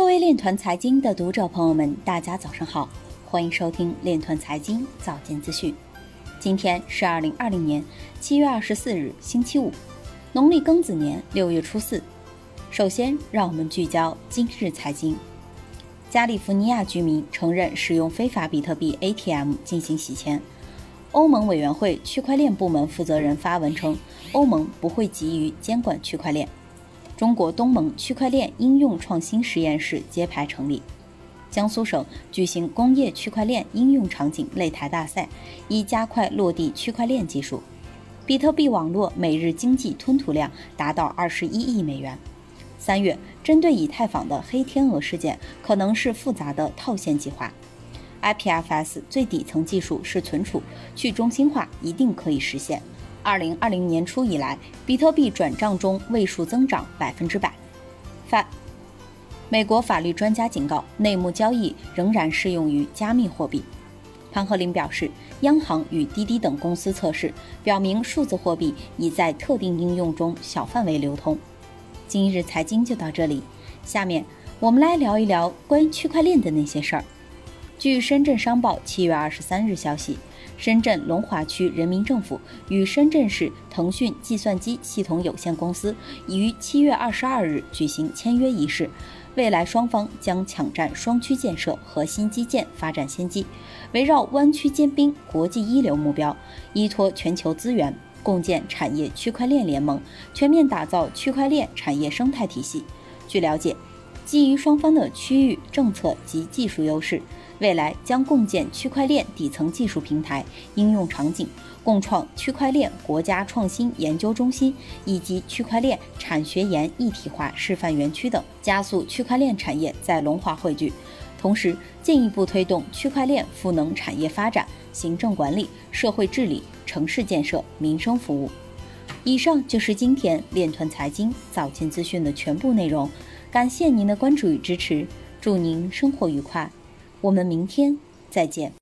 各位链团财经的读者朋友们，大家早上好，欢迎收听链团财经早间资讯。今天是二零二零年七月二十四日，星期五，农历庚子年六月初四。首先，让我们聚焦今日财经。加利福尼亚居民承认使用非法比特币 ATM 进行洗钱。欧盟委员会区块链部门负责人发文称，欧盟不会急于监管区块链。中国东盟区块链应用创新实验室揭牌成立。江苏省举行工业区块链应用场景擂台大赛，以加快落地区块链技术。比特币网络每日经济吞吐量达到二十一亿美元。三月，针对以太坊的黑天鹅事件可能是复杂的套现计划。IPFS 最底层技术是存储，去中心化一定可以实现。二零二零年初以来，比特币转账中位数增长百分之百。法，美国法律专家警告，内幕交易仍然适用于加密货币。潘鹤林表示，央行与滴滴等公司测试表明，数字货币已在特定应用中小范围流通。今日财经就到这里，下面我们来聊一聊关于区块链的那些事儿。据深圳商报七月二十三日消息，深圳龙华区人民政府与深圳市腾讯计算机系统有限公司已于七月二十二日举行签约仪式。未来双方将抢占双区建设核心基建发展先机，围绕湾区兼并国际一流目标，依托全球资源，共建产业区块链联盟，全面打造区块链产业生态体系。据了解，基于双方的区域政策及技术优势。未来将共建区块链底层技术平台、应用场景，共创区块链国家创新研究中心以及区块链产学研一体化示范园区等，加速区块链产业在龙华汇聚，同时进一步推动区块链赋能产业发展、行政管理、社会治理、城市建设、民生服务。以上就是今天链团财经早间资讯的全部内容，感谢您的关注与支持，祝您生活愉快。我们明天再见。